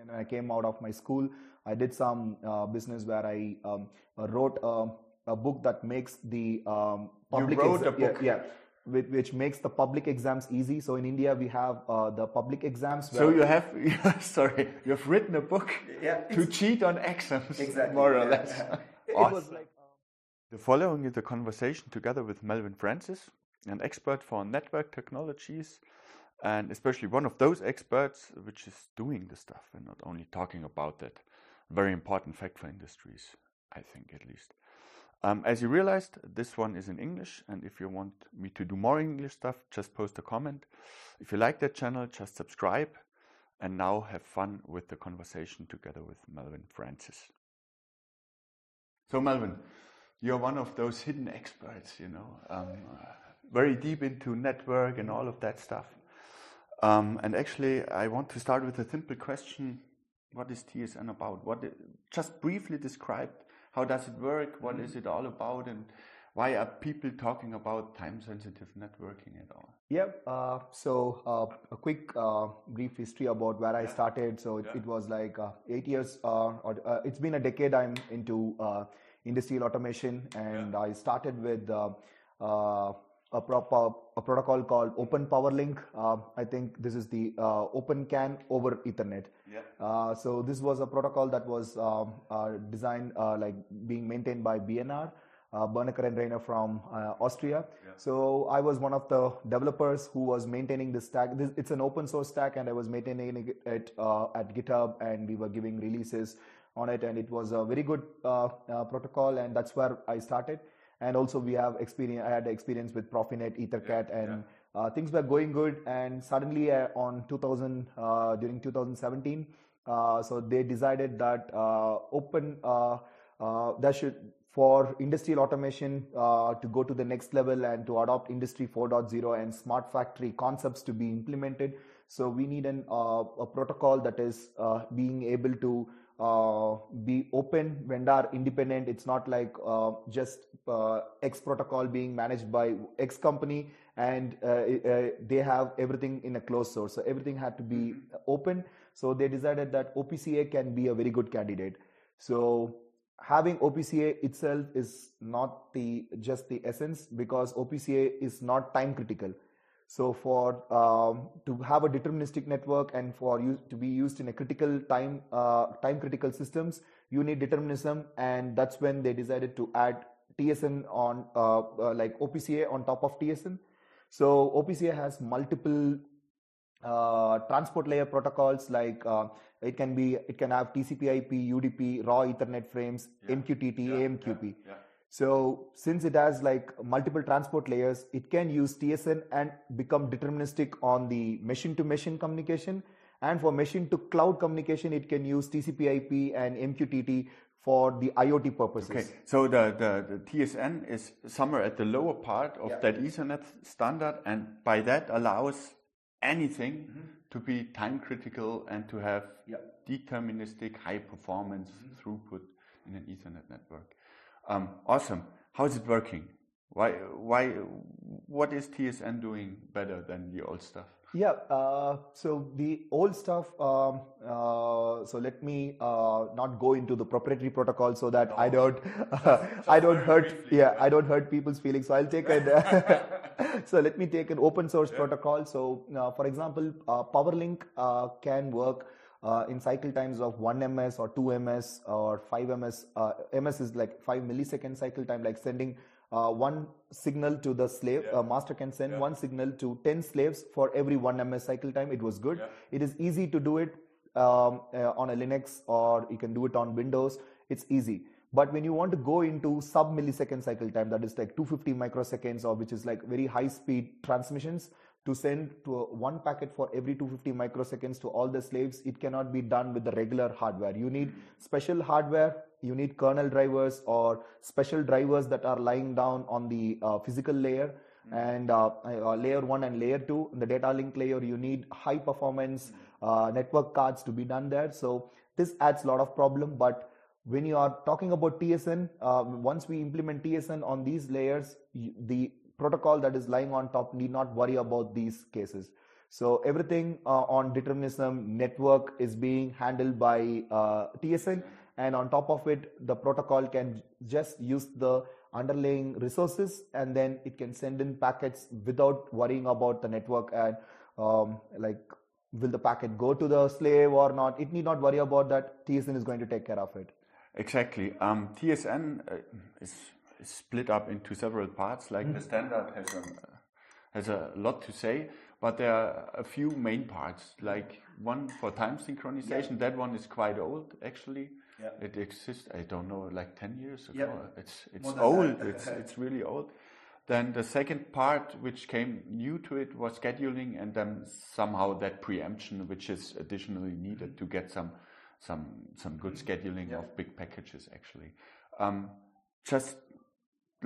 And I came out of my school. I did some uh, business where I um, wrote a, a, book that makes the um, public. You wrote exa- a book. Yeah, yeah which, which, makes the public exams easy. So in India, we have uh, the public exams. so you have, sorry, you have written a book yeah, to cheat on exams, exactly, more or less. awesome. like, um, the following is a conversation together with Melvin Francis, an expert for network technologies, and especially one of those experts which is doing the stuff and not only talking about that Very important fact for industries, I think at least. Um, as you realized, this one is in English, and if you want me to do more English stuff, just post a comment. If you like that channel, just subscribe, and now have fun with the conversation together with Melvin Francis. So, Melvin, you're one of those hidden experts, you know, um, uh, very deep into network and all of that stuff. Um, and actually, I want to start with a simple question: What is TSN about? What? It, just briefly describe how does it work? What is it all about? And why are people talking about time-sensitive networking at all? Yep. Uh, so uh, a quick uh, brief history about where I started. So it, yeah. it was like uh, eight years, uh, or uh, it's been a decade. I'm into industrial automation, and yeah. I started with a, proper, a protocol called openPOWERLINK. Uh, I think this is the uh, Open CAN over Ethernet. Yeah. Uh, so this was a protocol that was um, uh, designed uh, like being maintained by B&R. Uh, Bernecker and Rainer from Austria. Yeah. So I was one of the developers who was maintaining this stack. This, it's an open source stack, and I was maintaining it at GitHub, and we were giving releases on it, and it was a very good protocol, and that's where I started and also we have experience i had experience with profinet ethercat yeah, and yeah. Uh, things were going good and suddenly uh, on 2000 uh, during 2017 uh, so they decided that uh, open uh, that should for industrial automation to go to the next level and to adopt industry 4.0 and smart factory concepts to be implemented so we need an, a protocol that is being able to uh, be open vendor independent. It's not like uh, just uh, x protocol being managed by x company and uh, uh, they have everything in a closed source. So everything had to be mm-hmm. open. So they decided that OPC UA can be a very good candidate. So having OPC UA itself is not the just the essence because OPC UA is not time critical so for um, to have a deterministic network and for use to be used in a critical time uh, time critical systems, you need determinism, and that's when they decided to add TSN on uh, uh, like OPC UA on top of TSN. So OPC UA has multiple uh, transport layer protocols like uh, it can be it can have TCP/IP, UDP, raw Ethernet frames, yeah. MQTT, yeah, AMQP. Yeah. So since it has like multiple transport layers, it can use TSN and become deterministic on the machine to machine communication. And for machine to cloud communication, it can use TCP IP and MQTT for the IoT purposes. Okay, so the, the, the TSN is somewhere at the lower part of yeah. that Ethernet standard, and by that allows anything mm-hmm. to be time critical and to have yeah. deterministic high performance mm-hmm. throughput in an Ethernet network. Um, awesome. How is it working? Why? Why? What is TSN doing better than the old stuff? Yeah. Uh, so the old stuff. Um, uh, so let me uh, not go into the proprietary protocol so that no. I don't. I don't hurt. Briefly, yeah, I don't hurt people's feelings. So I'll take an. so let me take an open source yeah. protocol. So uh, for example, uh, PowerLink uh, can work uh, in cycle times of 1 ms or 2 ms or 5 ms. Uh, ms is like 5 millisecond cycle time, like sending uh, one signal to the slave. Yeah. master can send yeah. one signal to 10 slaves for every 1 ms cycle time. It was good. Yeah. It is easy to do it um, uh, on a Linux or you can do it on Windows. It's easy. But when you want to go into sub millisecond cycle time, that is like 250 microseconds or which is like very high speed transmissions, to send to one packet for every 250 microseconds to all the slaves it cannot be done with the regular hardware. You need special hardware you need kernel drivers or special drivers that are lying down on the uh, physical layer. Mm-hmm. and uh, uh, layer 1 and layer 2 in the data link layer you need high performance uh, network cards to be done there. So this adds a lot of problem but when you are talking about tsn uh, once we implement tsn on these layers the protocol that is lying on top need not worry about these cases. So everything uh, on determinism network is being handled by uh, TSN, and on top of it, the protocol can just use the underlying resources, and then it can send in packets without worrying about the network and um, like will the packet go to the slave or not. It need not worry about that. TSN is going to take care of it. Exactly. Um, TSN uh, is, is, split up into several parts. Like mm -hmm. the standard has a has a lot to say, but there are a few main parts. Like one for time synchronization. Yeah. That one is quite old, actually. Yeah. It exists. I don't know, like ten years ago. Yeah. It's it's old. it's it's really old. Then the second part, which came new to it, was scheduling, and then somehow that preemption, which is additionally needed mm -hmm. to get some some some good scheduling yeah. of big packages actually. Um, just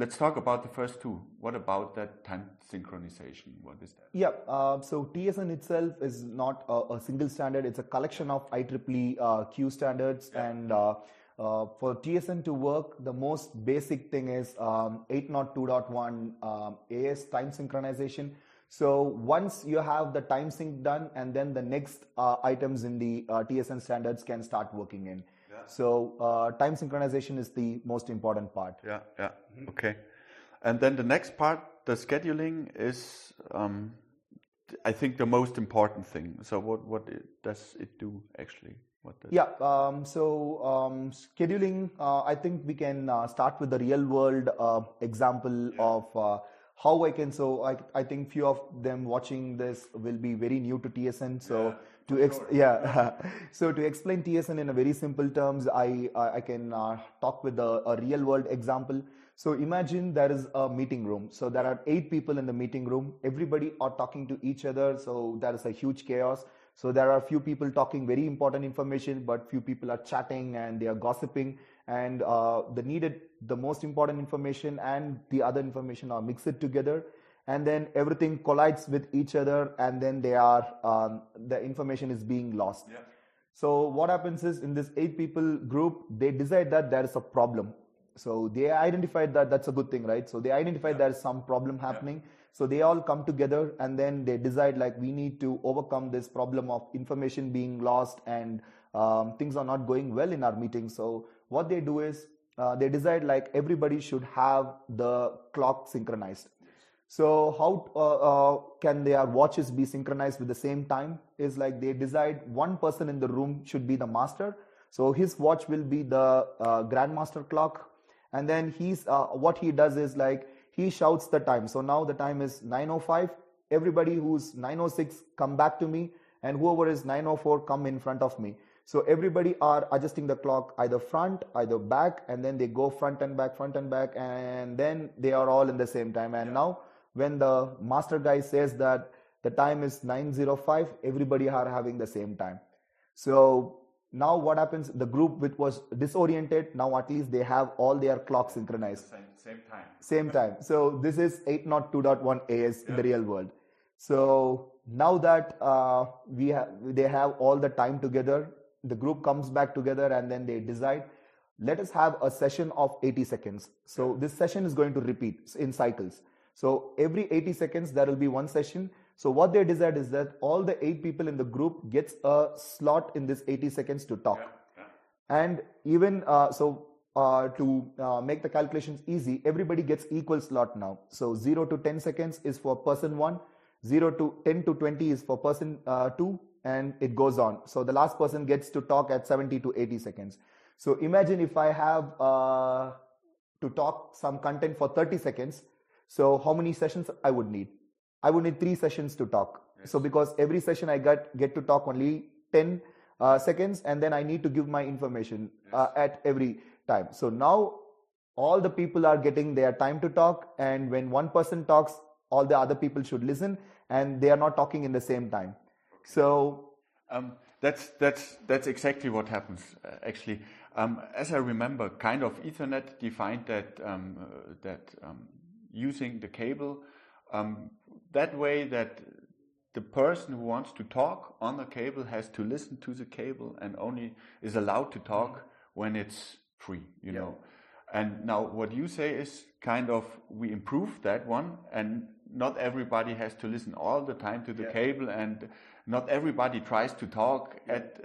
let's talk about the first two. What about that time synchronization? What is that? Yeah, uh, so TSN itself is not a, a, single standard. It's a collection of IEEE uh, Q standards yeah. and. Uh, uh, for TSN to work, the most basic thing is um, 802.1 um, AS time synchronization. So once you have the time sync done, and then the next uh, items in the uh, TSN standards can start working in. Yeah. So uh, time synchronization is the most important part. Yeah, yeah, okay. And then the next part, the scheduling is, um, I think, the most important thing. So what what it, does it do actually? yeah, um, so um, scheduling, uh, I think we can uh, start with the real world uh, example yeah. of uh, how I can. So I, I think few of them watching this will be very new to TSN. So yeah, to ex- sure. yeah, so to explain TSN in a very simple terms, I I can uh, talk with a, a real world example. So imagine there is a meeting room. So there are eight people in the meeting room. Everybody are talking to each other. So there is a huge chaos. So there are few people talking very important information, but few people are chatting and they are gossiping and uh, the needed the most important information and the other information are mixed together and then everything collides with each other and then they are um, the information is being lost yeah. so what happens is in this eight people group they decide that there is a problem so they identified that that's a good thing right so they identified yeah. there is some problem happening yeah. so they all come together and then they decide like we need to overcome this problem of information being lost and um, things are not going well in our meeting so what they do is uh, they decide like everybody should have the clock synchronized. So how uh, uh, can their watches be synchronized with the same time? Is like they decide one person in the room should be the master. So his watch will be the uh, grandmaster clock, and then he's uh, what he does is like he shouts the time. So now the time is 9:05. Everybody who's 9:06 come back to me, and whoever is 9:04 come in front of me. So everybody are adjusting the clock either front, either back, and then they go front and back, front and back, and then they are all in the same time. And yeah. now when the master guy says that the time is 905, everybody are having the same time. So now what happens? The group which was disoriented, now at least they have all their clocks synchronized. Same, same time. Same time. So this is 802.1 AS yeah. in the real world. So now that uh, we have, they have all the time together, the group comes back together and then they decide let us have a session of 80 seconds. So this session is going to repeat in cycles. So every 80 seconds there will be one session. So what they decide is that all the eight people in the group gets a slot in this 80 seconds to talk. Yeah, yeah. and even uh, so uh, to uh, make the calculations easy everybody gets equal slot now. So 0 to 10 seconds is for person 1 0 to 10 to 20 is for person uh, 2 and it goes on. So the last person gets to talk at 70 to 80 seconds. So imagine if I have uh, to talk some content for 30 seconds. So how many sessions I would need? I would need three sessions to talk. Yes. So because every session I get get to talk only 10 uh, seconds, and then I need to give my information yes. uh, at every time. So now all the people are getting their time to talk, and when one person talks, all the other people should listen, and they are not talking in the same time. So um, that's that's that's exactly what happens uh, actually. Um, as I remember, kind of Ethernet defined that um, uh, that um, using the cable um, that way that the person who wants to talk on the cable has to listen to the cable and only is allowed to talk mm-hmm. when it's free. You know. And now what you say is kind of we improve that one and not everybody has to listen all the time to the yeah. cable, and not everybody tries to talk at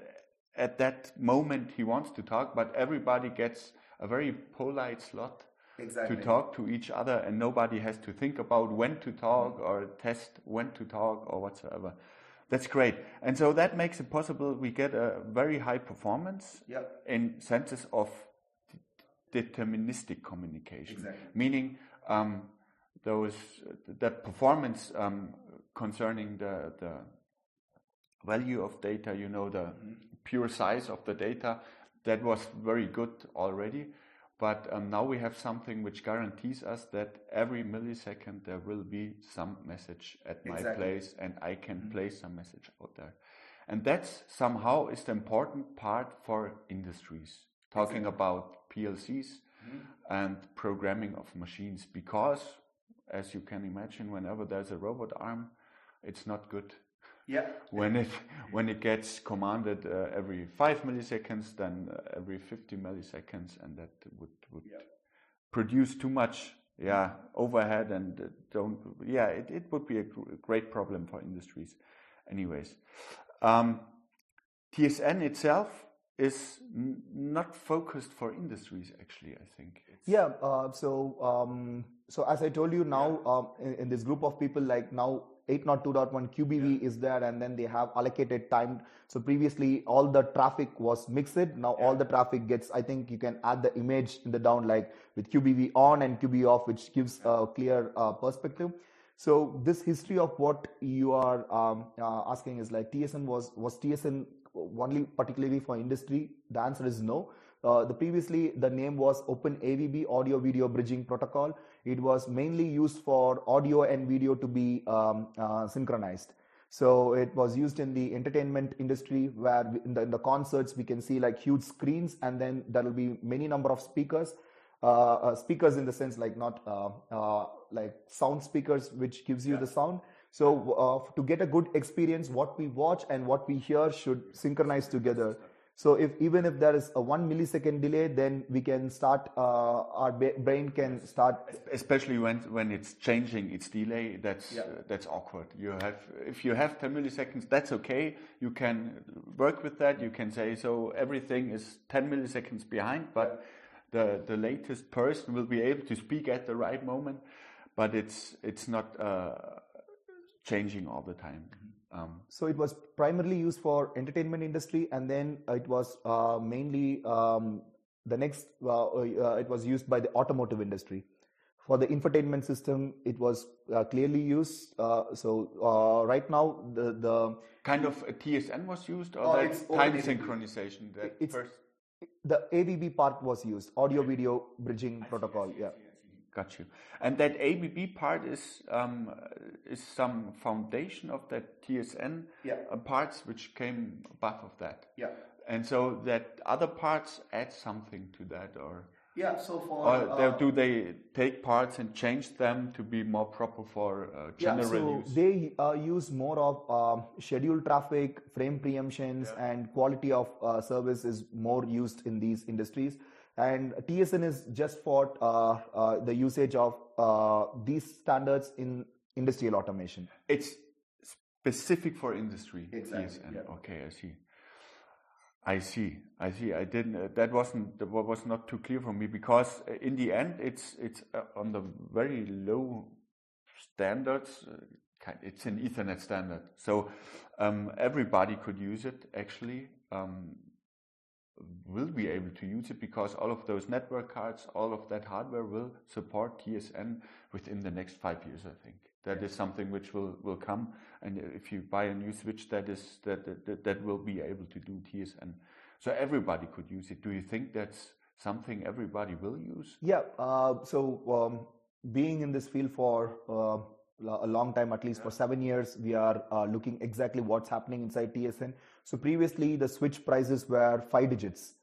at that moment he wants to talk, but everybody gets a very polite slot exactly. to talk to each other, and nobody has to think about when to talk mm-hmm. or test when to talk or whatsoever. That's great. And so that makes it possible we get a very high performance yep. in senses of deterministic communication, exactly. meaning um, those that performance um, concerning the, the value of data, you know, the mm-hmm. pure size of the data, that was very good already. But um, now we have something which guarantees us that every millisecond there will be some message at exactly. my place and I can mm-hmm. place some message out there. And that's somehow is the important part for industries, talking exactly. about PLCs mm-hmm. and programming of machines, because as you can imagine, whenever there's a robot arm, it's not good yeah. When it when it gets commanded uh, every five milliseconds, then uh, every 50 milliseconds, and that would would yeah. produce too much yeah overhead and uh, don't yeah it, it would be a great problem for industries anyways um, tsn itself is not focused for industries actually i think it's yeah uh, so um, so as i told you now yeah. um, in, in, this group of people like now 802.1 QBV yeah. is there and then they have allocated time. So previously all the traffic was mixed. Now yeah. all the traffic gets, I think you can add the image in the down like with QBV on and QBV off, which gives a clear uh, perspective. So this history of what you are um, uh, asking is like TSN was, was TSN only particularly for industry? The answer is no. Uh, the previously the name was Open AVB Audio Video Bridging Protocol. It was mainly used for audio and video to be um, uh, synchronized. So it was used in the entertainment industry where in the, in the, concerts we can see like huge screens and then there will be many number of speakers. Uh, uh speakers in the sense like not uh, uh, like sound speakers which gives you yeah. the sound. So to get a good experience, what we watch and what we hear should synchronize together. So if even if there is a one millisecond delay, then we can start. Uh, our brain can start. Especially when when it's changing its delay, that's yeah. uh, that's awkward. You have if you have 10 milliseconds, that's okay. You can work with that. You can say so. Everything is 10 milliseconds behind, but the the latest person will be able to speak at the right moment. But it's it's not uh, changing all the time. Um, so it was primarily used for entertainment industry, and then it was uh, mainly um, the next. Uh, uh, it was used by the automotive industry. For the infotainment system, it was uh, clearly used. Uh, so uh, right now, the the kind of TSN was used, or oh, time synchronization. That it's, first, the AVB part was used, audio video bridging I protocol. See, yeah. Got you. And that AVB part is um, is some foundation of that TSN yeah. uh, parts which came above of that. Yeah. And so that other parts add something to that, or yeah. So for or uh, do they take parts and change them to be more proper for uh, general yeah, so use? They uh, use more of um, scheduled traffic, frame preemptions, yeah. and quality of uh, service is more used in these industries and TSN is just for uh, uh, the usage of uh, these standards in industrial automation. It's specific for industry. Exactly. TSN. Yeah. Okay, I see. I see. I see. I didn't. Uh, that wasn't. That was not too clear for me because uh, in the end, it's it's uh, on the very low standards. it's an Ethernet standard, so um, everybody could use it. Actually, um, will be able to use it because all of those network cards, all of that hardware will support TSN within the next five years, I think. That is something which will, will come. And if you buy a new switch, that is that, that, that will be able to do TSN. So everybody could use it. Do you think that's something everybody will use? Yeah. Uh, so um, being in this field for uh, a long time, at least for seven years, we are uh, looking exactly what's happening inside TSN. So previously the switch prices were five digits.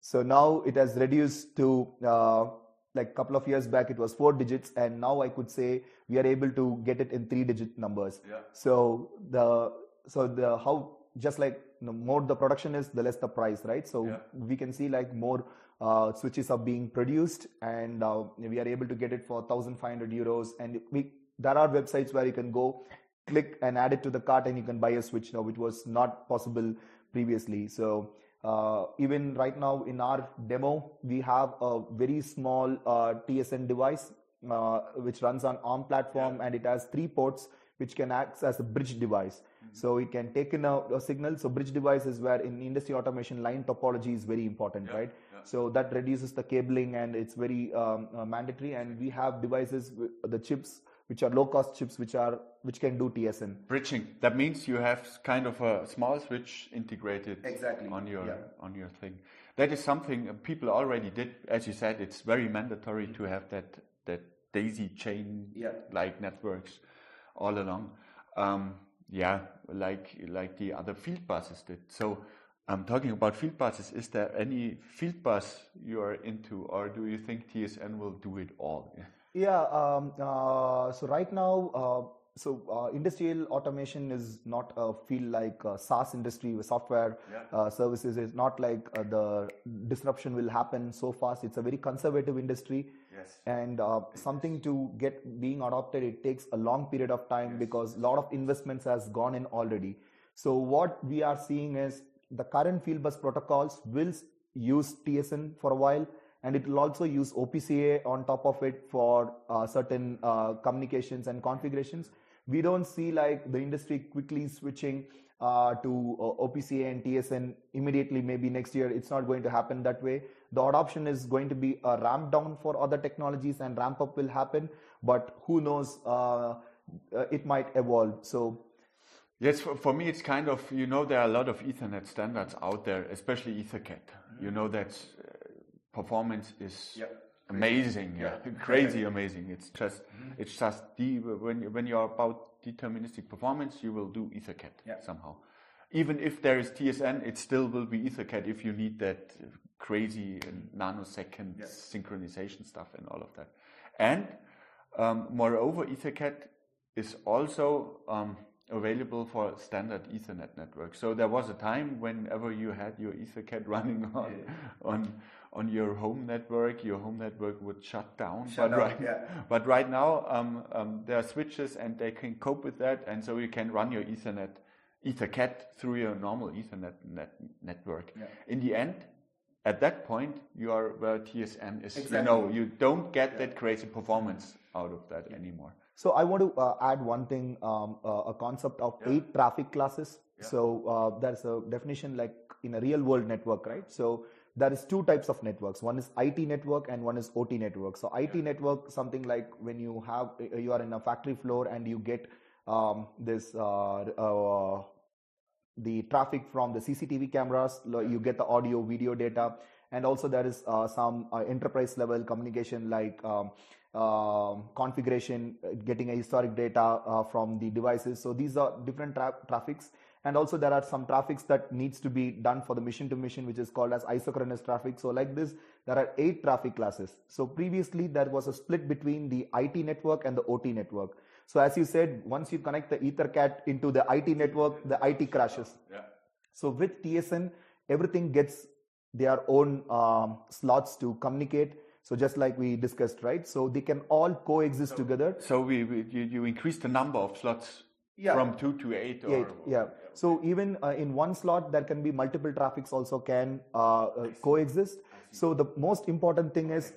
So now it has reduced to uh, like a couple of years back it was four digits and now I could say we are able to get it in three digit numbers. Yeah. So the so the how just like you know, more the production is the less the price right so yeah. we can see like more uh, switches are being produced and uh, we are able to get it for 1500 euros and we there are websites where you can go click and add it to the cart and you can buy a switch now, which was not possible previously. So uh, even right now in our demo, we have a very small uh, TSN device uh, which runs on ARM platform yeah. and it has three ports which can act as a bridge device. Mm-hmm. So it can take in a, a, signal. So bridge device is where in industry automation line topology is very important, yeah. right? Yeah. So that reduces the cabling and it's very um, uh, mandatory. And we have devices, the chips which are low cost chips which are which can do TSN. Bridging. That means you have kind of a small switch integrated exactly. on your yeah. on your thing. That is something people already did. As you said, it's very mandatory to have that that daisy chain yeah. like networks all along. Um, yeah, like like the other field buses did. So I'm talking about field buses. Is there any field bus you are into, or do you think TSN will do it all? Yeah. Um, uh, so right now, uh, so uh, industrial automation is not a field like uh, SaaS industry with software yeah. Uh, services. It's not like uh, the disruption will happen so fast. It's a very conservative industry. Yes. And something to get being adopted, it takes a long period of time yes. because a lot of investments has gone in already. So what we are seeing is the current field bus protocols will use TSN for a while and it will also use OPC UA on top of it for uh, certain uh, communications and configurations. We don't see like the industry quickly switching uh, to uh, OPC UA and TSN immediately. Maybe next year, it's not going to happen that way. The adoption is going to be a ramp down for other technologies, and ramp up will happen. But who knows? Uh, uh, it might evolve. So Yes, for, for, me, it's kind of, you know, there are a lot of Ethernet standards out there, especially EtherCAT. You know, that's performance is yep. amazing. Yeah, yeah. crazy amazing. It's just mm-hmm. it's just the when when you're about deterministic performance, you will do EtherCAT yeah. somehow. Even if there is TSN, it still will be EtherCAT if you need that crazy nanosecond yeah. synchronization stuff and all of that. And um, moreover, EtherCAT is also um, available for standard Ethernet networks. So there was a time whenever you had your EtherCAT running on yeah. on on your home network, your home network would shut down. Shut but, down, right, yeah. but right now, um, um, there are switches and they can cope with that, and so you can run your Ethernet, EtherCAT through your normal Ethernet net network. Yeah. In the end, at that point, you are where TSN is. Exactly. You know, you don't get that crazy performance out of that anymore. So I want to uh, add one thing, um, uh, a concept of eight traffic classes. So uh, there's a definition like in a real world network, right? So there is two types of networks one is it network and one is ot network so it yeah. network something like when you have you are in a factory floor and you get um, this uh, uh, the traffic from the cctv cameras you get the audio video data and also there is uh, some uh, enterprise level communication like um, um configuration getting a historic data uh, from the devices. So these are different tra- traffics. And also there are some traffics that needs to be done for the mission to mission which is called as isochronous traffic. So like this there are eight traffic classes. So previously there was a split between the IT network and the OT network. So as you said once you connect the ethercat into the IT network the IT crashes. Yeah. so with TSN everything gets their own um, slots to communicate so just like we discussed right? So they can all coexist so, together. so we, we you, you increase the number of slots yeah. from 2 to 8 or, eight, yeah. so even uh, in one slot there can be multiple traffics also can uh, uh, coexist. So the most important thing is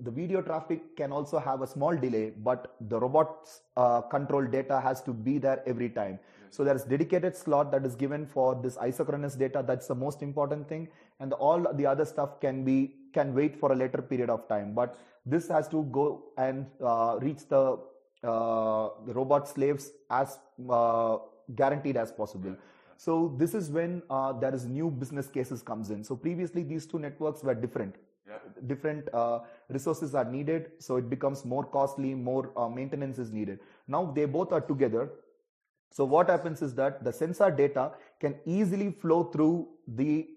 the video traffic can also have a small delay but the robot's uh, control data has to be there every time. So there's dedicated slot that is given for this isochronous data. That's the most important thing. And all the other stuff can be can wait for a later period of time but this has to go and uh, reach the uh, the robot slaves as uh, guaranteed as possible. So this is when uh, there is new business cases comes in. So previously these two networks were different. Yeah. Different uh, resources are needed, so it becomes more costly, more uh, maintenance is needed. Now they both are together. So what happens is that the sensor data can easily flow through the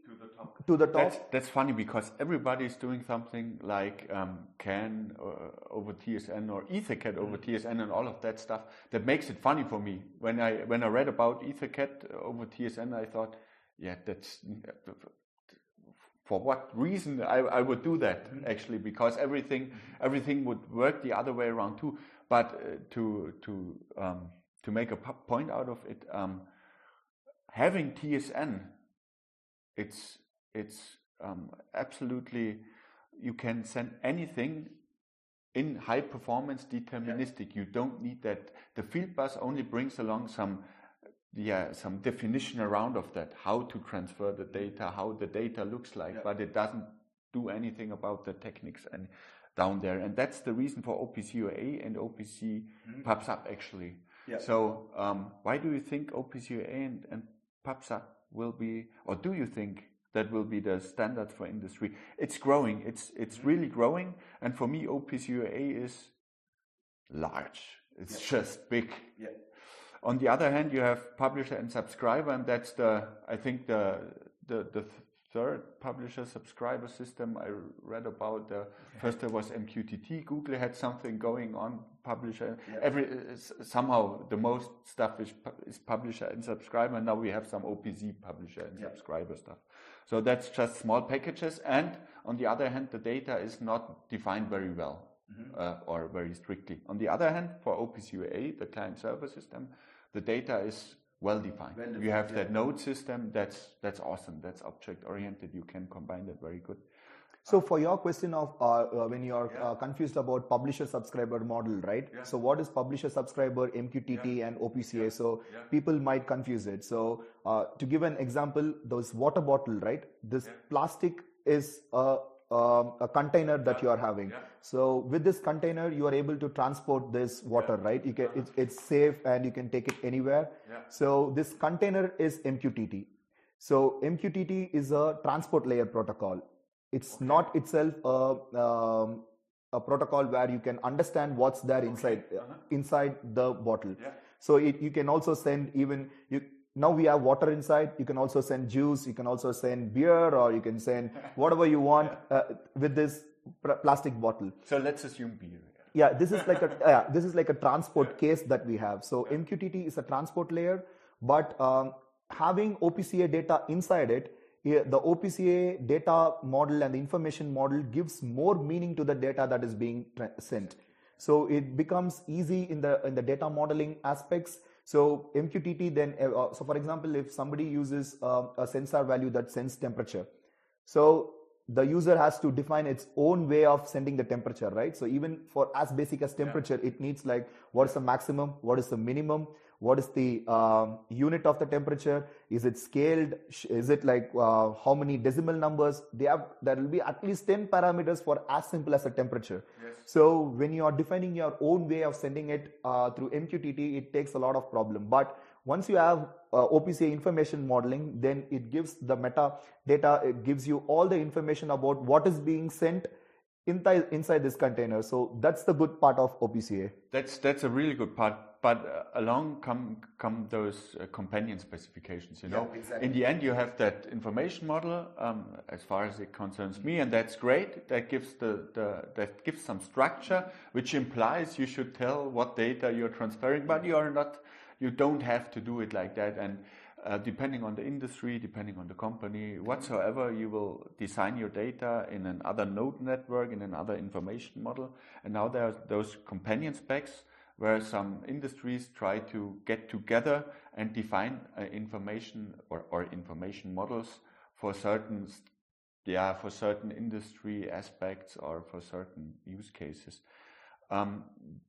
to the top. That's, that's funny because everybody is doing something like um, CAN uh, over TSN or EtherCAT over mm. TSN and all of that stuff. That makes it funny for me. When I when I read about EtherCAT over TSN, I thought, yeah, that's for what reason I, I would do that mm-hmm. actually because everything everything would work the other way around too. But uh, to to um, to make a point out of it, um, having TSN, it's it's um, absolutely you can send anything in high performance deterministic. Yeah. You don't need that. The field bus only brings along some yeah some definition around of that how to transfer the data how the data looks like yeah. but it doesn't do anything about the techniques and down there and that's the reason for opc UA and opc mm-hmm. PubSub actually yeah. so um, why do you think opc UA and, and PubSub will be or do you think that will be the standard for industry it's growing it's it's mm-hmm. really growing and for me opc UA is large it's yeah. just big yeah. On the other hand, you have publisher and subscriber, and that's the I think the the, the third publisher subscriber system I read about. Uh, first there was MQTT. Google had something going on. Publisher yeah. every somehow the most stuff is is publisher and subscriber. Now we have some OPC publisher and subscriber stuff. So that's just small packages. And on the other hand, the data is not defined very well. Mm -hmm. uh, or very strictly. On the other hand, for OPC UA, the client server system, the data is well defined. Well you have yeah. that node system. That's that's awesome. That's object oriented. You can combine that very good. So for your question of uh, uh, when you are yeah. uh, confused about publisher subscriber model, right? Yeah. So what is publisher subscriber, MQTT, yeah. and OPC UA? So people might confuse it. So uh, to give an example, those water bottle, right? This plastic is a um, a container that you are having. So with this container, you are able to transport this water, right? You can, it's, it's safe and you can take it anywhere. So this container is MQTT. So MQTT is a transport layer protocol. It's not itself a, um, a protocol where you can understand what's there okay. inside uh-huh. inside the bottle. So it, you can also send even you now we have water inside. You can also send juice. You can also send beer or you can send whatever you want uh, with this plastic bottle. So let's assume beer. Yeah this is like a yeah, this is like a transport case that we have. So mqtt is a transport layer but um, having OPC UA data inside it the OPC UA data model and the information model gives more meaning to the data that is being sent so it becomes easy in the in the data modeling aspects so MQTT then, uh, uh, so for example, if somebody uses uh, a sensor value that sends temperature, so the user has to define its own way of sending the temperature, right? So even for as basic as temperature, yeah. it needs like what is the maximum, what is the minimum, what is the um, unit of the temperature is it scaled is it like uh, how many decimal numbers they have there will be at least 10 parameters for as simple as a temperature yes. so when you are defining your own way of sending it uh, through mqtt it takes a lot of problem but once you have uh, OPC UA information modeling, then it gives the meta data, it gives you all the information about what is being sent inside, inside this container. So that's the good part of OPC UA. That's, that's a really good part but uh, along come come those uh, companion specifications. You know, yeah, exactly. in the end, you have that information model um, as far as it concerns me, and that's great. That gives the, the that gives some structure, which implies you should tell what data you're transferring, but you are not. You don't have to do it like that, and. Uh, depending on the industry, depending on the company, whatsoever, you will design your data in another node network, in another information model. And now there are those companion specs where some industries try to get together and define uh, information or, or information models for certain yeah for certain industry aspects or for certain use cases. Um,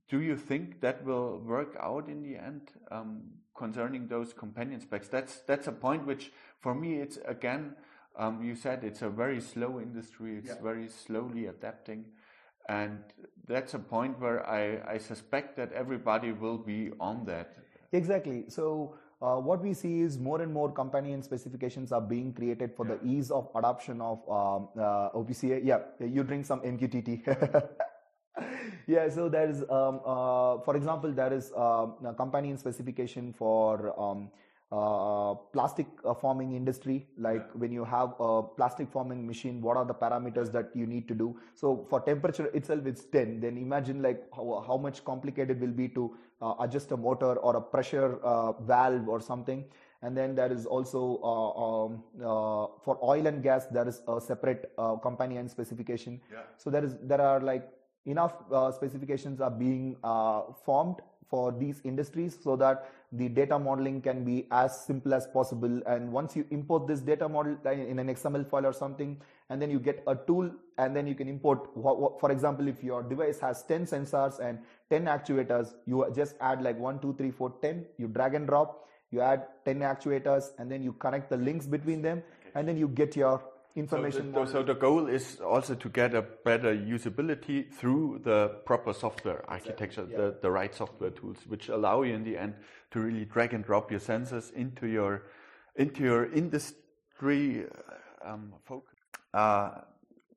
do you think that will work out in the end um, concerning those companion specs? That's that's a point which, for me, it's again. Um, you said it's a very slow industry. It's yeah. very slowly adapting. And that's a point where I, I suspect that everybody will be on that. Exactly. So uh, what we see is more and more companion specifications are being created for yeah. the ease of adoption of um, uh, OPC UA. Yeah, you drink some MQTT. yeah, so there is, um, uh, for example, there is um, a companion specification for um, uh, plastic uh, forming industry. Like yeah. when you have a plastic forming machine what are the parameters that you need to do? So for temperature itself it's 10 then imagine like how, how much complicated will be to uh, adjust a motor or a pressure uh, valve or something. And then there is also uh, um, uh, for oil and gas there is a separate uh, companion specification. Yeah. so there is there are like enough uh, specifications are being uh, formed for these industries so that the data modeling can be as simple as possible. And once you import this data model in an xml file or something and then you get a tool and then you can import for example if your device has 10 sensors and 10 actuators you just add like 1 2 3 4 10 you drag and drop you add 10 actuators and then you connect the links between them and then you get your So information the, so the goal is also to get a better usability through the proper software architecture, yeah. the, the right software tools, which allow you in the end to really drag and drop your sensors into your into your industry uh, um, focus. Uh,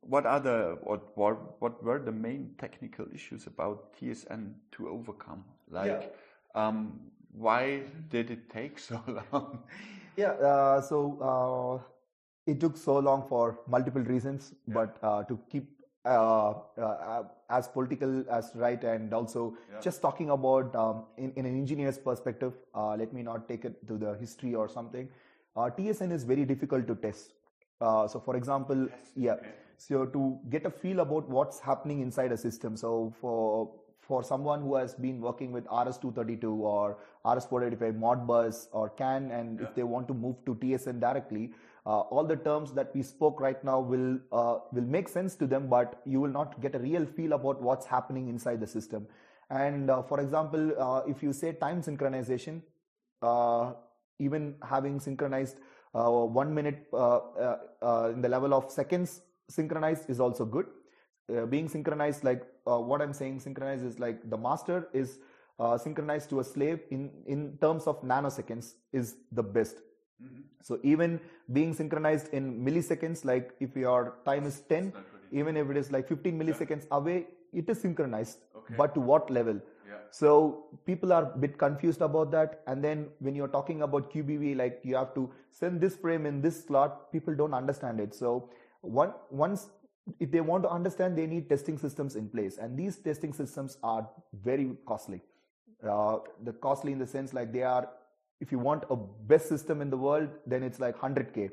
what are the what, what what were the main technical issues about TSN to overcome? Like, um, why did it take so long? Yeah, uh, so uh, it took so long for multiple reasons, but uh, to keep uh, uh, as political as right and also just talking about um, in, in an engineer's perspective, uh, let me not take it to the history or something. Uh, TSN is very difficult to test. Uh, so, for example, yeah, so to get a feel about what's happening inside a system. So, for for someone who has been working with RS232 or RS485 Modbus or CAN, and if they want to move to TSN directly, uh, all the terms that we spoke right now will uh, will make sense to them, but you will not get a real feel about what's happening inside the system. And uh, for example, uh, if you say time synchronization, uh, even having synchronized uh, one minute in the level of seconds synchronized is also good. Being synchronized, like what I'm saying, synchronized is like the master is synchronized to a slave in in terms of nanoseconds is the best. So even being synchronized in milliseconds, like if your time is 10, even if it is like 15 milliseconds away, it is synchronized. But to what level? So people are a bit confused about that. And then when you're talking about QBV, like you have to send this frame in this slot, people don't understand it. So one, once if they want to understand, they need testing systems in place. And these testing systems are very costly. Uh, the costly in the sense like they are, if you want a best system in the world, then it's like 100K.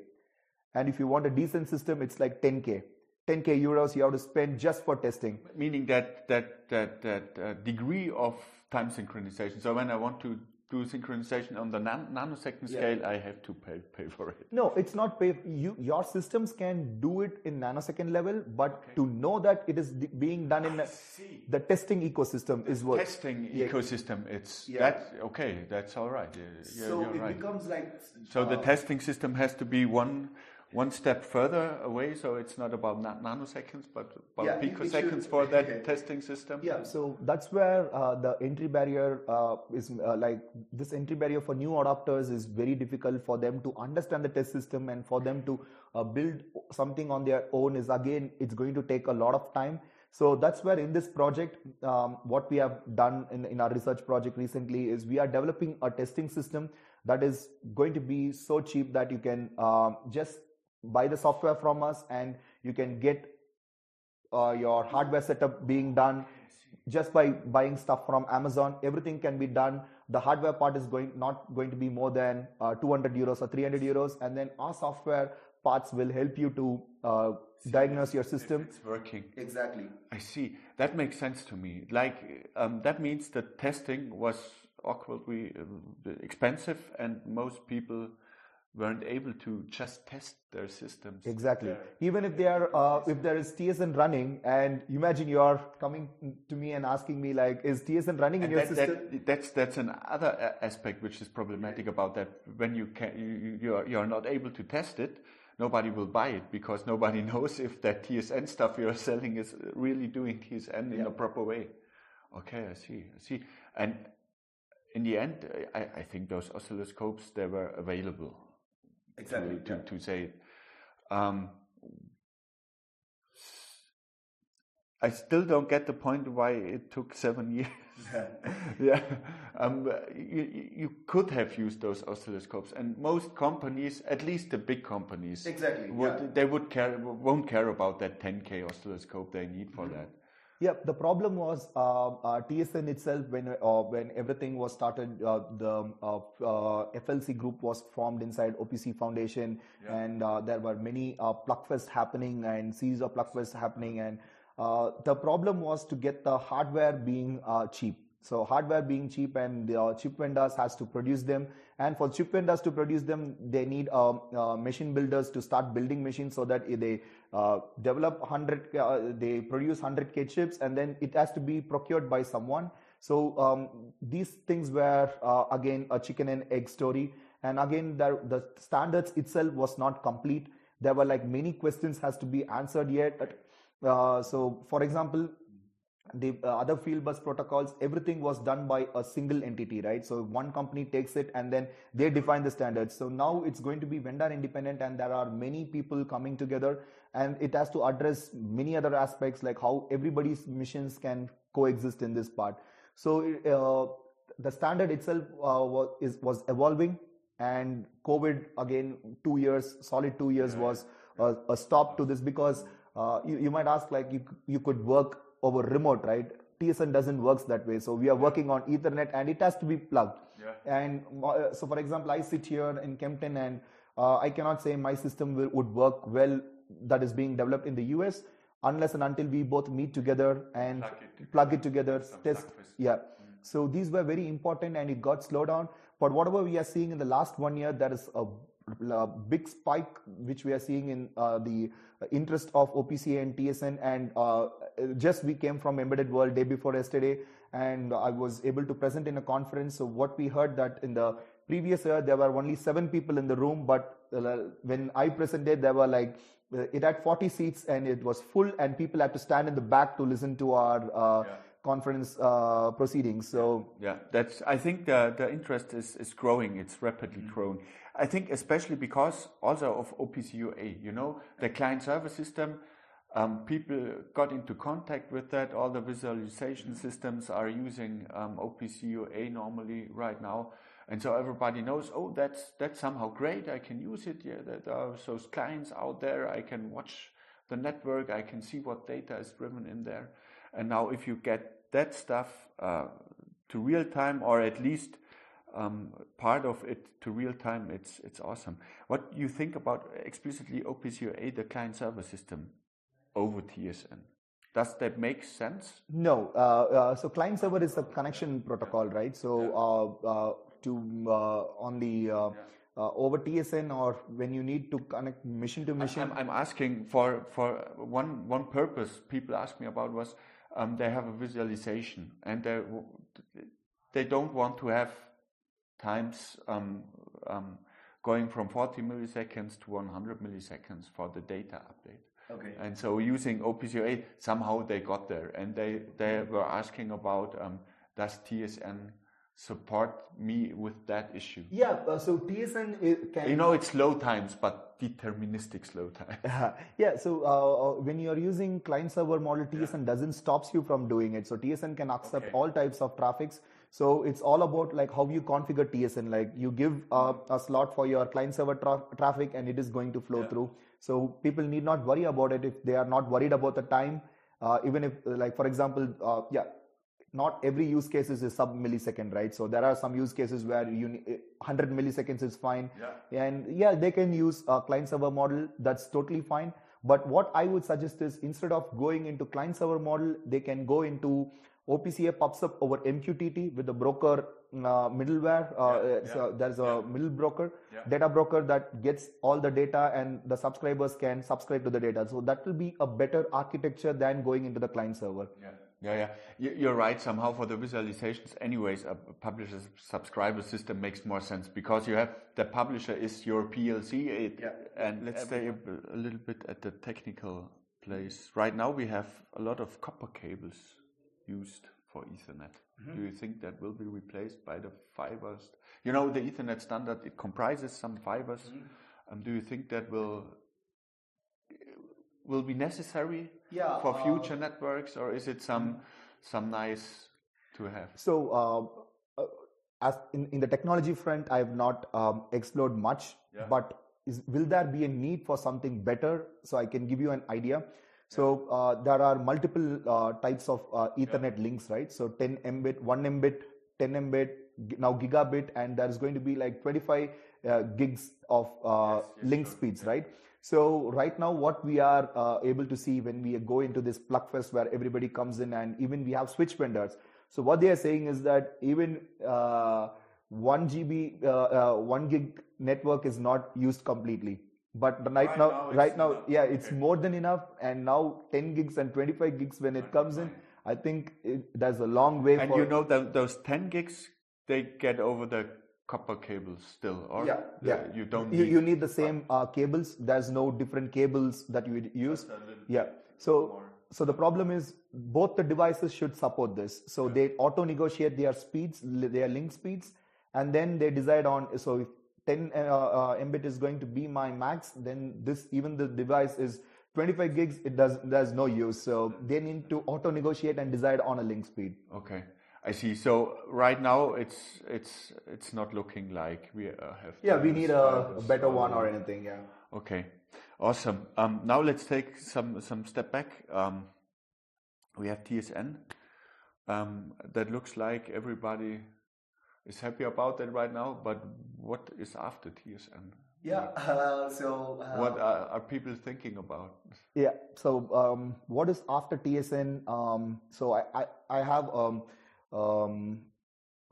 And if you want a decent system, it's like 10K. 10K euros you have to spend just for testing. meaning that that that that uh, degree of time synchronization. So when I want to do synchronization on the nan- nanosecond scale, I have to pay pay for it. No, it's not pay. You, your systems can do it in nanosecond level, but to know that it is d- being done in a, the testing ecosystem is what. Testing Yeah. ecosystem. It's Yeah. that okay. That's all right. Yeah, yeah, so it right. becomes like. So the uh, testing system has to be one one step further away. So it's not about na- nanoseconds, but about Yeah, picoseconds should- for that testing system. Yeah, so that's where uh, the entry barrier uh, is uh, like this entry barrier for new adopters is very difficult for them to understand the test system and for them to uh, build something on their own is again it's going to take a lot of time. So that's where in this project, um, what we have done in, in our research project recently is we are developing a testing system that is going to be so cheap that you can um, just buy the software from us and you can get uh, your hardware setup being done just by buying stuff from Amazon. Everything can be done. The hardware part is going not going to be more than uh, 200 euros or 300 euros, and then our software parts will help you to uh, diagnose your system. It's working. Exactly. I see. That makes sense to me. Like um, that means that testing was awkwardly uh, expensive, and most people weren't able to just test their systems. Exactly. Even if they are, uh, if there is TSN running, and imagine you are coming to me and asking me like, is TSN running in And your that, system? that, that's that's another a- aspect which is problematic about that. When you can, you, you are you are not able to test it, nobody will buy it because nobody knows if that TSN stuff you are selling is really doing TSN in a proper way. Okay, I see. I see. And in the end, I, I think those oscilloscopes they were available Exactly, to, to, to say it. Um, I still don't get the point why it took seven years. yeah, um, you, you- you could have used those oscilloscopes, and most companies, at least the big companies, Exactly, would, yeah. they would care won't care about that 10k oscilloscope they need for Mm-hmm. that. Yeah, the problem was uh, uh, TSN itself when uh, when everything was started. Uh, the uh, uh, FLC group was formed inside OPC Foundation, and there were many uh, Plugfest happening and series of Plugfest happening. And the problem was to get the hardware being cheap. So hardware being cheap, and the chip vendors has to produce them. And for chip vendors to produce them, they need machine builders to start building machines so that they uh, develop 100 uh, they produce 100k chips and then it has to be procured by someone. So um, these things were uh, again a chicken and egg story. And again the, the standards itself was not complete. There were like many questions has to be answered yet. Uh, so for example the uh, other field bus protocols everything was done by a single entity right? So one company takes it and then they define the standards. So now it's going to be vendor independent and there are many people coming together and it has to address many other aspects like how everybody's missions can coexist in this part. So uh, the standard itself uh, was, is, was evolving and covid again 2 years solid 2 years was a, a stop to this because uh, you, you might ask like you, you could work over remote, right? TSN doesn't works that way. So we are working on Ethernet and it has to be plugged. Yeah. And uh, so, for example, I sit here in Kempten and uh, I cannot say my system will, would work well that is being developed in the US unless and until we both meet together and plug it, plug it together, test. Yeah. Mm. So these were very important and it got slowed down. But whatever we are seeing in the last one year, there is a, a big spike which we are seeing in uh, the interest of OPC UA and TSN. And uh, just we came from Embedded World day before yesterday, and I was able to present in a conference. So what we heard that in the previous year there were only seven people in the room, but uh, when I presented, there were like it had 40 seats and it was full, and people had to stand in the back to listen to our. Uh, yeah conference uh, proceedings. So yeah, that's. I think the the interest is is growing. It's rapidly mm-hmm. growing. I think especially because also of OPC UA, you know, the client server system, um, people got into contact with that. All the visualization systems are using um, OPC UA normally right now. And so everybody knows, oh, that's, that's somehow great. I can use it. Yeah, there are those clients out there. I can watch the network. I can see what data is driven in there. And now if you get that stuff uh, to real time or at least um, part of it to real time, it's it's awesome. What you think about explicitly OPC UA, the client server system, over TSN? Does that make sense? No. Uh, uh, so client server is a connection protocol, right? So uh, uh, to uh, on the over TSN or when you need to connect mission to mission. I'm, I'm asking for for one one purpose. People ask me about was um, they have a visualization and they they don't want to have times um, um, going from 40 milliseconds to 100 milliseconds for the data update. Okay. And so using OPC UA, somehow they got there, and they they were asking about um, does TSN support me with that issue? Yeah. Uh, so TSN can. You know, it's slow times, but deterministic slow time. yeah. So uh, uh, when you are using client server model, TSN yeah. doesn't stops you from doing it. So TSN can accept okay. all types of traffics so it's all about like how you configure TSN. Like you give uh, a slot for your client server tra- traffic and it is going to flow yeah. through. So people need not worry about it if they are not worried about the time. Uh, even if like for example, uh, yeah, not every use case is a sub millisecond, right? So there are some use cases where you 100 milliseconds is fine, yeah. and yeah, they can use a client server model. That's totally fine. But what I would suggest is instead of going into client server model, they can go into OPC UA pops up over MQTT with the broker uh, middleware. Uh, yeah, yeah, there's a yeah. middle broker, data broker that gets all the data and the subscribers can subscribe to the data. So that will be a better architecture than going into the client server. Yeah. Yeah, yeah, you're right. Somehow for the visualizations, anyways, a publisher subscriber system makes more sense because you have the publisher is your PLC. It. And let's stay a, a little bit at the technical place. Right now, we have a lot of copper cables used for Ethernet. Mm-hmm. Do you think that will be replaced by the fibers? You know, the Ethernet standard it comprises some fibers. Mm-hmm. Um, do you think that will will be necessary yeah, for uh, future uh, networks, or is it some mm-hmm. some nice to have? So. Uh, uh, as in, in the technology front, I have not um, explored much, yeah. but is, will there be a need for something better? So I can give you an idea. So uh, there are multiple uh, types of uh, Ethernet links, right? So 10 mbit, 1 mbit, 10 mbit, now gigabit, and there's going to be like 25 uh, gigs of uh, link speeds, right? So right now, what we are uh, able to see when we go into this plug fest where everybody comes in, and even we have switch vendors. So what they are saying is that even uh, one GB, uh, uh, one gig network is not used completely. But right, Right now, now right now, enough. yeah, it's Okay. more than enough. And now 10 gigs and 25 gigs when it comes in, I think it, there's a long way And you know that those 10 gigs, they get over the copper cables still, or yeah, the- yeah. you don't You, need you need the same uh, cables. There's no different cables that you would use. Yeah. So, so the problem is both the devices should support this. So they auto negotiate their speeds, their link speeds, and then they decide on. So if 10 uh, uh, mbit is going to be my max, then this even the device is 25 gigs. It does there's no use. So they need to auto negotiate and decide on a link speed. Okay, I see. So right now it's it's it's not looking like we uh, have. Yeah, we need install a better one or anything. Yeah. Okay, awesome. Um, now let's take some some step back. Um, we have TSN. Um, that looks like everybody is happy about that right now. But what is after TSN? Yeah. Uh, so What are, are people thinking about? Yeah. So um, what is after TSN? Um, so I, I, I have um, um,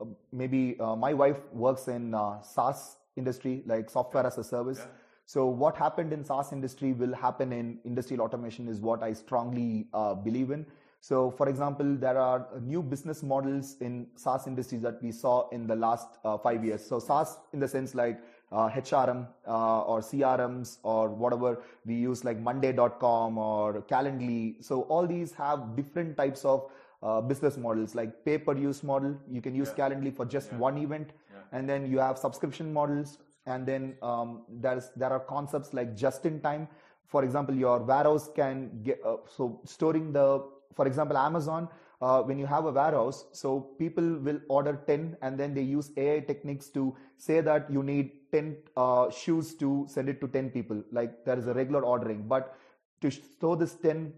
uh, maybe uh, my wife works in uh, SaaS industry, like software as a service. So what happened in SaaS industry will happen in industrial automation is what I strongly uh, believe in. So for example, there are new business models in SaaS industries that we saw in the last uh, five years. So SaaS in the sense like uh, HRM uh, or CRMs or whatever we use like Monday.com or Calendly. So all these have different types of uh, business models like pay per use model. You can use Calendly for just one event, and then you have subscription models, and then um, there's there are concepts like just in time. For example, your warehouse can get uh, so storing the for example Amazon. Uh, when you have a warehouse, so people will order 10 and then they use AI techniques to say that you need 10 uh, shoes to send it to 10 people. Like there is a regular ordering, but to store this 10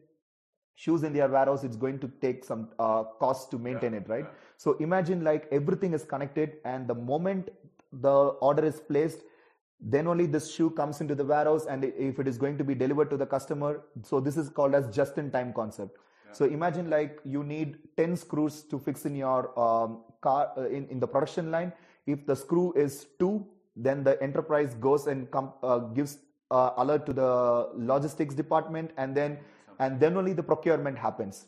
shoes in their warehouse it's going to take some uh, cost to maintain it right so imagine like everything is connected and the moment the order is placed then only this shoe comes into the warehouse and if it is going to be delivered to the customer so this is called as just in time concept so imagine like you need 10 screws to fix in your um, car uh, in, in the production line if the screw is 2 then the enterprise goes and com- uh, gives uh, alert to the logistics department and then and then only the procurement happens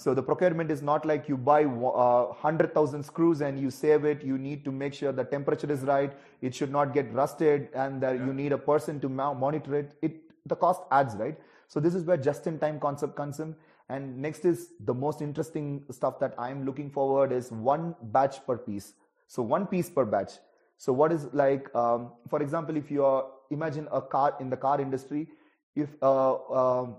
so the procurement is not like you buy uh, 100,000 screws and you save it. You need to make sure the temperature is right. It should not get rusted and that you need a person to monitor it. It the cost adds, right? So this is where just-in-time concept comes in. And next is the most interesting stuff that I'm looking forward is one batch per piece. So one piece per batch. So what is like, um, for example, if you are imagine a car in the car industry, if uh, um,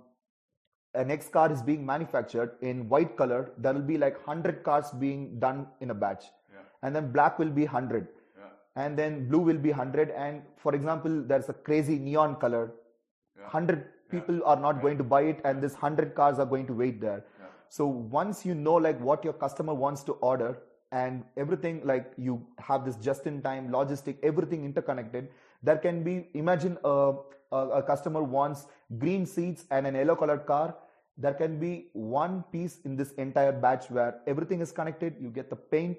an X car is being manufactured in white color, there will be like 100 cars being done in a batch. And then black will be 100. And then blue will be 100. And for example, there's a crazy neon color. 100 people are not going to buy it, and this 100 cars are going to wait there. So once you know like what your customer wants to order and everything like you have this just in time logistic everything interconnected there can be imagine a, a, a customer wants green seats and an yellow colored car. There can be one piece in this entire batch where everything is connected. You get the paint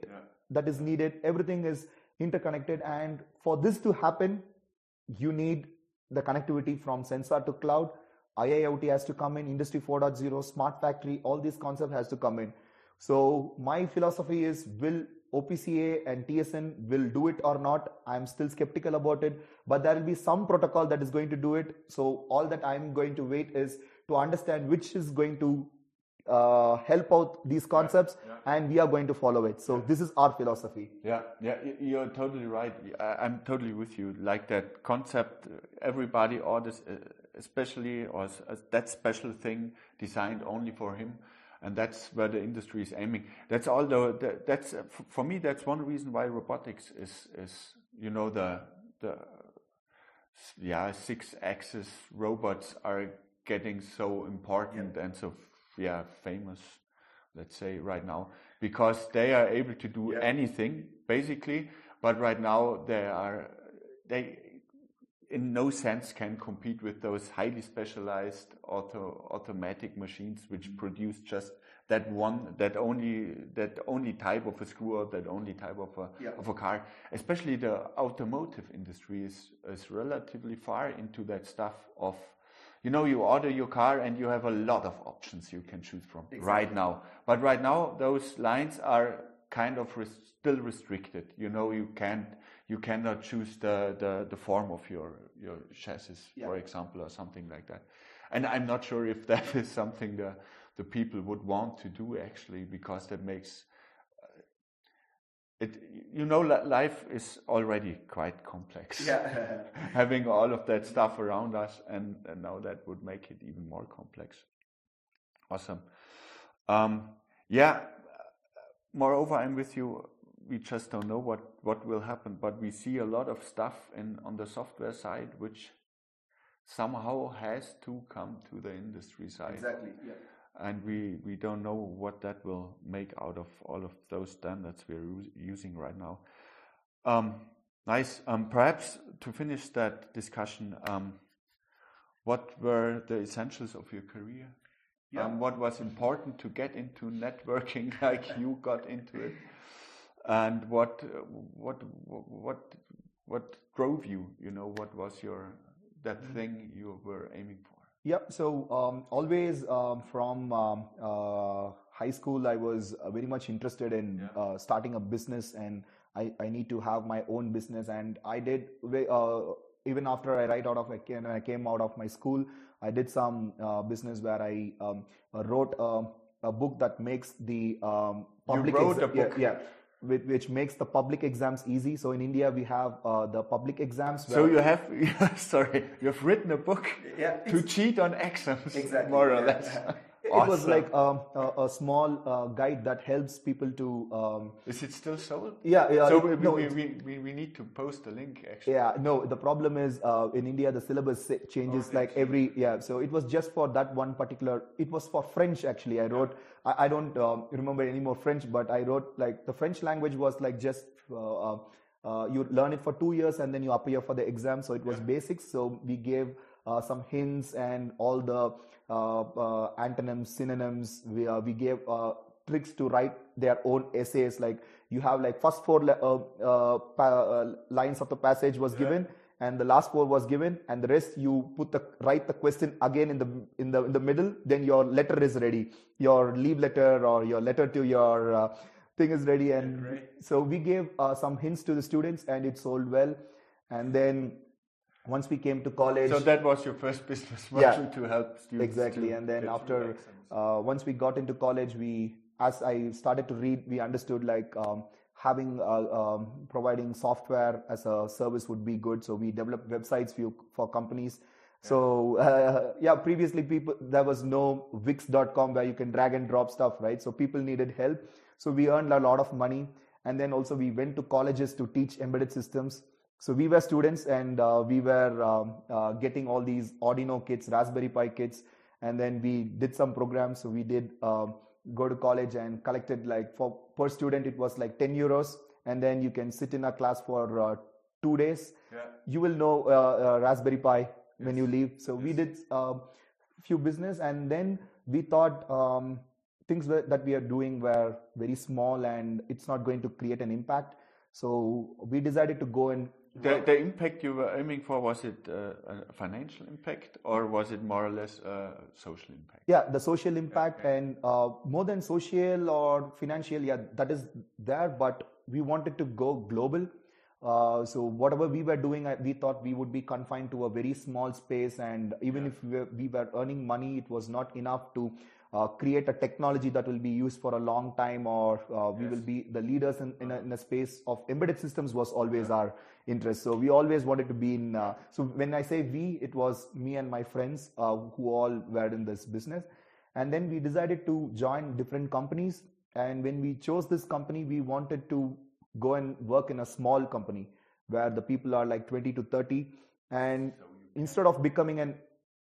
that is needed. Everything is interconnected. And for this to happen you need the connectivity from sensor to cloud iiot has to come in industry 4.0 smart factory all these concepts has to come in. So my philosophy is will OPC UA and tsn will do it or not? I'm still skeptical about it but there will be some protocol that is going to do it. So all that i'm going to wait is to understand which is going to uh, help out these concepts and we are going to follow it. So this is our philosophy. Yeah, yeah, you're totally right. I- I'm totally with you. Like that concept, everybody orders, uh, especially or uh, that special thing designed only for him, and that's where the industry is aiming. That's all. The, that's uh, for me. That's one reason why robotics is is you know the the yeah six axis robots are getting so important and so yeah famous let's say right now because they are able to do anything basically but right now they are they in no sense can compete with those highly specialized auto automatic machines which Mm-hmm. produce just that one that only that only type of a screw or that only type of a Yeah. of a car especially the automotive industry is is relatively far into that stuff of you know you order your car and you have a lot of options you can choose from right now but right now those lines are kind of res- still restricted. You know you can't you cannot choose the the, the form of your your chassis for example or something like that. And i'm not sure if that is something the the people would want to do actually because that makes it you know life is already quite complex. Yeah. having all of that stuff around us and, and now that would make it even more complex. Awesome. Um, yeah moreover i'm with you we just don't know what what will happen but we see a lot of stuff in on the software side which somehow has to come to the industry side exactly. Yeah. and we we don't know what that will make out of all of those standards we're using right now. Um, nice. Um, perhaps to finish that discussion, um, what were the essentials of your career? Yeah. Um, what was important to get into networking, like you got into it, and what what what what drove you? You know, what was your that thing you were aiming for? Yep. So um, always um, from um, uh, high school, I was uh, very much interested in uh, starting a business, and I, I need to have my own business. And I did uh, even after I right out of I came, I came out of my school, I did some uh, business where I um, wrote um a book that makes the um, public wrote a book? yeah, which, which makes the public exams easy. So in India, we have uh, the public exams. So you have, sorry, you have written a book Yeah, to cheat on exams, Exactly, more or yeah. less. It was like um, a, a small uh, guide that helps people to. Um, Is it still sold? yeah, yeah. So we, no, we, we, we, we need to post the link actually. yeah, no. The problem is uh, in India the syllabus changes like every yeah. So it was just for that one particular. It was for French actually. I wrote. I, I don't um, remember any more French, but I wrote like the French language was like just. Uh, uh, uh, you learn it for two years and then you appear for the exam. So it was basics. So we gave uh, some hints and all the uh, uh, antonyms, synonyms. We uh, we gave uh, tricks to write their own essays. Like you have like first four uh, uh, pa- uh, lines of the passage was given, and the last four was given, and the rest you put the write the question again in the in the in the middle. Then your letter is ready. Your leave letter or your letter to your uh, thing is ready, and so we gave uh, some hints to the students, and it sold well. And then once we came to college, So that was your first business Yeah. model to help students. exactly. and then after uh, once we got into college we as i started to read we understood like um, having uh, um, providing software as a service would be good. So we developed websites for, for companies. So uh, yeah previously people there was no wix.com where you can drag and drop stuff right? So people needed help. So we earned a lot of money. And then also we went to colleges to teach embedded systems so we were students and uh, we were um, uh, getting all these Arduino kits, Raspberry Pi kits, and then we did some programs. So we did um, go to college and collected like for per student it was like 10 euros, and then you can sit in a class for uh, two days. Yeah. You will know uh, uh, Raspberry Pi when you leave. So we did a few business, and then we thought. Um, things that we are doing were very small and it's not going to create an impact so we decided to go and The, the impact you were aiming for was it uh, a financial impact or was it more or less a social impact? yeah the social impact and uh, more than social or financial yeah that is there but we wanted to go global. Uh, so whatever we were doing we thought we would be confined to a very small space and even if we were, we were earning money it was not enough to uh, create a technology that will be used for a long time or uh, we will be the leaders in, in, a, in a space of embedded systems was always our interest. So we always wanted to be in uh, so when i say we it was me and my friends uh, who all were in this business. And then we decided to join different companies. And when we chose this company we wanted to go and work in a small company where the people are like 20 to 30 and instead of becoming an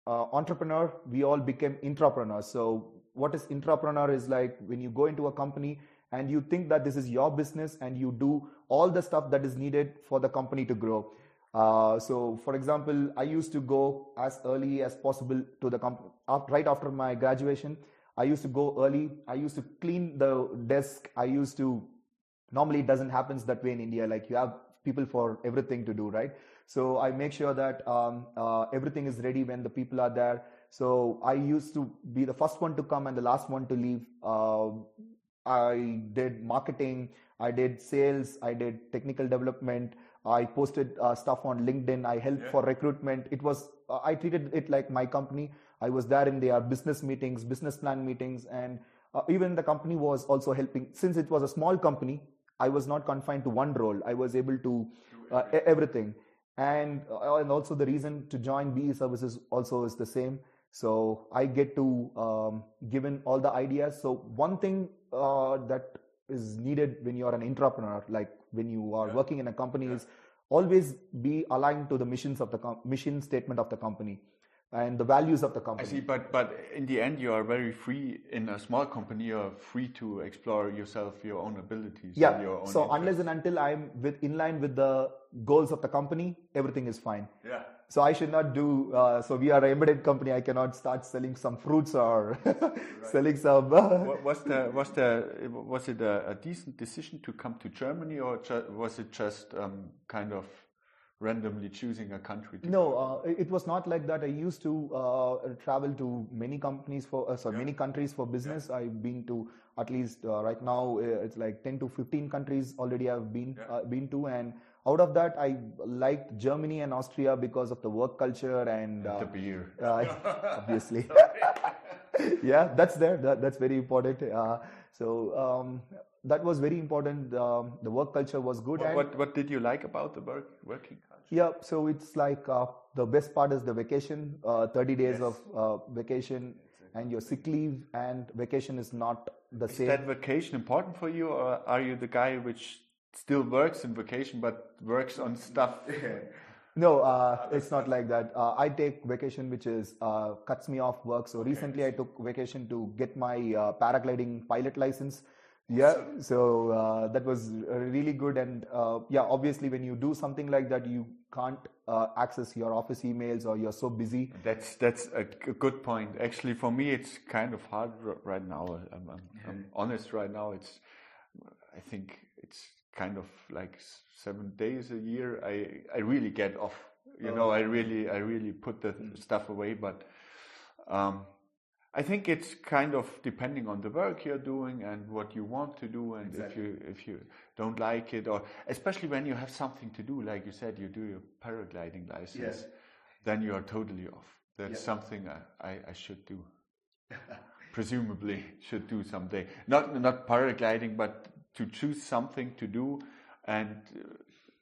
uh, entrepreneur, we all became intrapreneurs. So what is intrapreneur is like when you go into a company and you think that this is your business and you do all the stuff that is needed for the company to grow. Uh, so, for example, I used to go as early as possible to the company. Right after my graduation, I used to go early. I used to clean the desk. I used to. Normally, it doesn't happen that way in India. Like you have people for everything to do, right? So I make sure that um, uh, everything is ready when the people are there. So I used to be the first one to come and the last one to leave. Uh, I did marketing, I did sales, I did technical development. I posted uh, stuff on LinkedIn. I helped yeah. for recruitment. It was uh, I treated it like my company. I was there in their business meetings, business plan meetings, and uh, even the company was also helping. Since it was a small company, I was not confined to one role. I was able to uh, everything, and uh, and also the reason to join BE.Services also is the same. So I get to um, given all the ideas. So one thing uh, that is needed when you are an entrepreneur, like when you are yeah. working in a company, yeah. is always be aligned to the missions of the com- mission statement of the company and the values of the company. I see, but but in the end, you are very free in a small company. You are free to explore yourself, your own abilities. Yeah. so interests. unless and until I'm with in line with the goals of the company, everything is fine. Yeah. So I should not do. Uh, so we are an embedded company. I cannot start selling some fruits or selling some. was the was the was it a, a, decent decision to come to Germany, or was it just um, kind of randomly choosing a country? no, uh, it was not like that. I used to uh, travel to many companies for uh, sorry, yeah. many countries for business. Yeah. I've been to at least uh, right now uh, it's like 10 to 15 countries already I've been yeah. Uh, been to and out of that I liked Germany and Austria because of the work culture and the beer obviously yeah that's there that, that's very important so um, that was very important. Um, the work culture was good. What, what, what did you like about the work working culture? Yeah, so it's like uh, the best part is the vacation, uh, 30 days yes. of uh, vacation, and your sick leave and vacation is not the is same. Is that vacation important for you, or are you the guy which still works in vacation but works on stuff? No, uh, it's not like that. Uh, I take vacation, which is uh, cuts me off work. So recently, I took vacation to get my uh, paragliding pilot license. Yeah, so uh, that was really good. And uh, yeah, obviously, when you do something like that, you can't access your office emails or you're so busy. That's that's a good point. Actually, for me, it's kind of hard right now. I'm, I'm, I'm honest right now. It's I think it's kind of like seven days a year. I I really get off. You oh. know, I really I really put the mm. stuff away, but. Um, I think it's kind of depending on the work you're doing and what you want to do, and exactly. if you if you don't like it, or especially when you have something to do, like you said, you do your paragliding license, yes. then you are totally off. That's something I, I, I, should do. Presumably, should do someday. Not not paragliding, but to choose something to do and uh,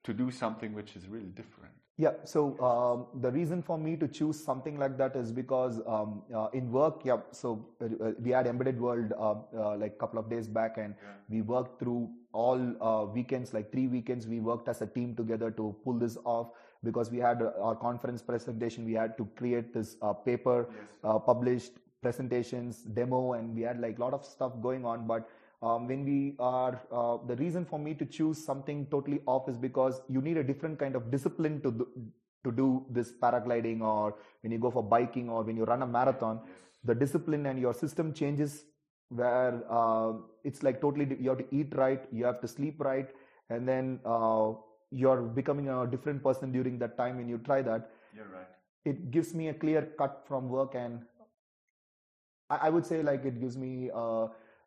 to do something which is really different. Yeah, so um, the reason for me to choose something like that is because um, uh, in work, yeah, so uh, we had Embedded World uh, uh like a couple of days back, and yeah. we worked through all uh, weekends, like three weekends, we worked as a team together to pull this off because we had our conference presentation, we had to create this uh, paper, yes. published presentations, demo, and we had like a lot of stuff going on, but um, when we are uh, the reason for me to choose something totally off is because you need a different kind of discipline to do, to do this paragliding or when you go for biking or when you run a marathon the discipline and your system changes where uh, it's like totally you have to eat right you have to sleep right and then uh, you're becoming a different person during that time when you try that. You're right. It gives me a clear cut from work and I, I would say like it gives me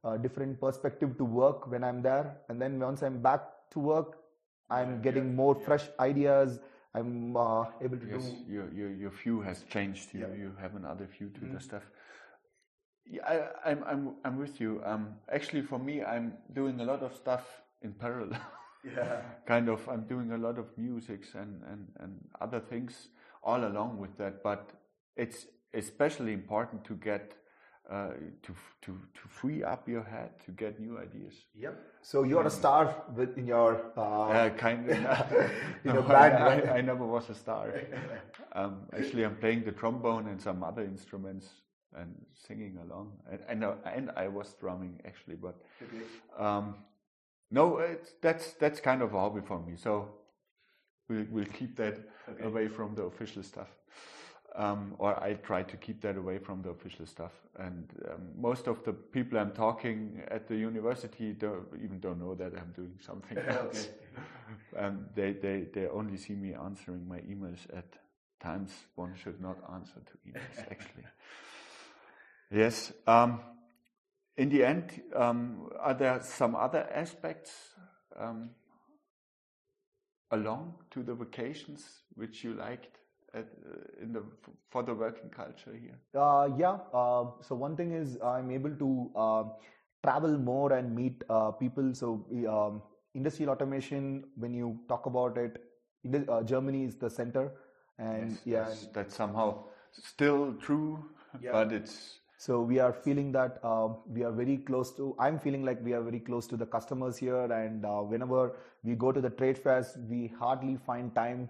uh, different perspective to work when I'm there. And then once I'm back to work, I'm yeah, getting yeah, more yeah. fresh ideas. I'm uh, able to yes, do. Your, your your view has changed. You you have another view to mm-hmm. the stuff. Yeah, I, am I'm, I'm I'm with you. Um, actually, for me, I'm doing a lot of stuff in parallel. yeah. kind of. I'm doing a lot of musics and and and other things all along with that. But it's especially important to get uh, to to to free up your head to get new ideas. Yep. So you're a star with, in your uh, Uh, kind of. In no, your band, I, right? I, I never was a star. um, actually, I'm playing the trombone and some other instruments and singing along. And, and, uh, and I was drumming actually, but um, no, it's, that's that's kind of a hobby for me. So we'll we'll keep that away from the official stuff. Um, or I try to keep that away from the official stuff. And um, most of the people I'm talking at the university don't, even don't know that I'm doing something else. um, they, they, they only see me answering my emails at times one should not answer to emails, actually. Yes. Um, in the end, um, are there some other aspects um, along to the vacations which you liked at, uh, in the for the working culture here? Uh, yeah. Uh, so one thing is I'm able to uh, travel more and meet uh, people. So um, industrial automation, when you talk about it, uh, Germany is the center, and yeah. that's, that's somehow still true, Yeah. but it's So we are feeling that uh, we are very close to. I'm feeling like we are very close to the customers here, and uh, whenever we go to the trade fairs, we hardly find time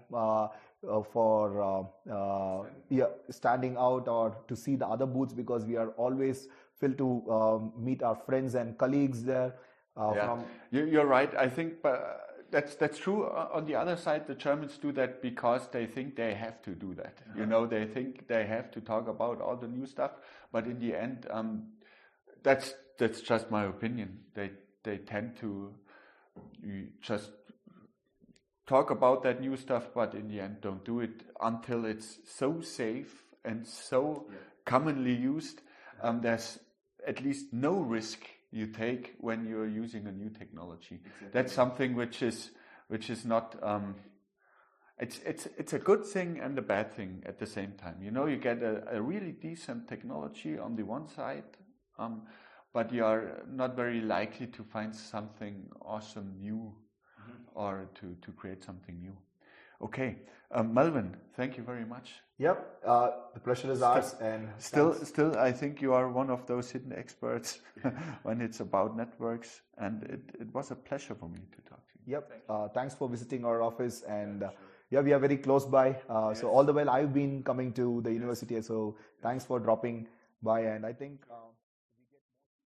uh, uh, for uh, uh, yeah, standing out or to see the other booths because we are always filled to um, meet our friends and colleagues there. Uh, Yeah, you're right. I think but that's that's true. On the other side, the Germans do that because they think they have to do that. You know, they think they have to talk about all the new stuff. But in the end, um, that's that's just my opinion. They they tend to just talk about that new stuff, but in the end, don't do it until it's so safe and so commonly used. Um, there's at least no risk you take when you're using a new technology. That's something which is which is not. Um, it's it's it's a good thing and a bad thing at the same time. You know, you get a, a really decent technology on the one side, um, but you are not very likely to find something awesome new or to, to create something new. Okay, um, Melvin, thank you very much. yep, uh, the pleasure is ours, and Still, still, I think you are one of those hidden experts when it's about networks, and it, it was a pleasure for me to talk to you. Yep. Uh, thanks for visiting our office, and uh, yeah, we are very close by. Uh, So all the while I've been coming to the university, so thanks for dropping by, and I think. Um,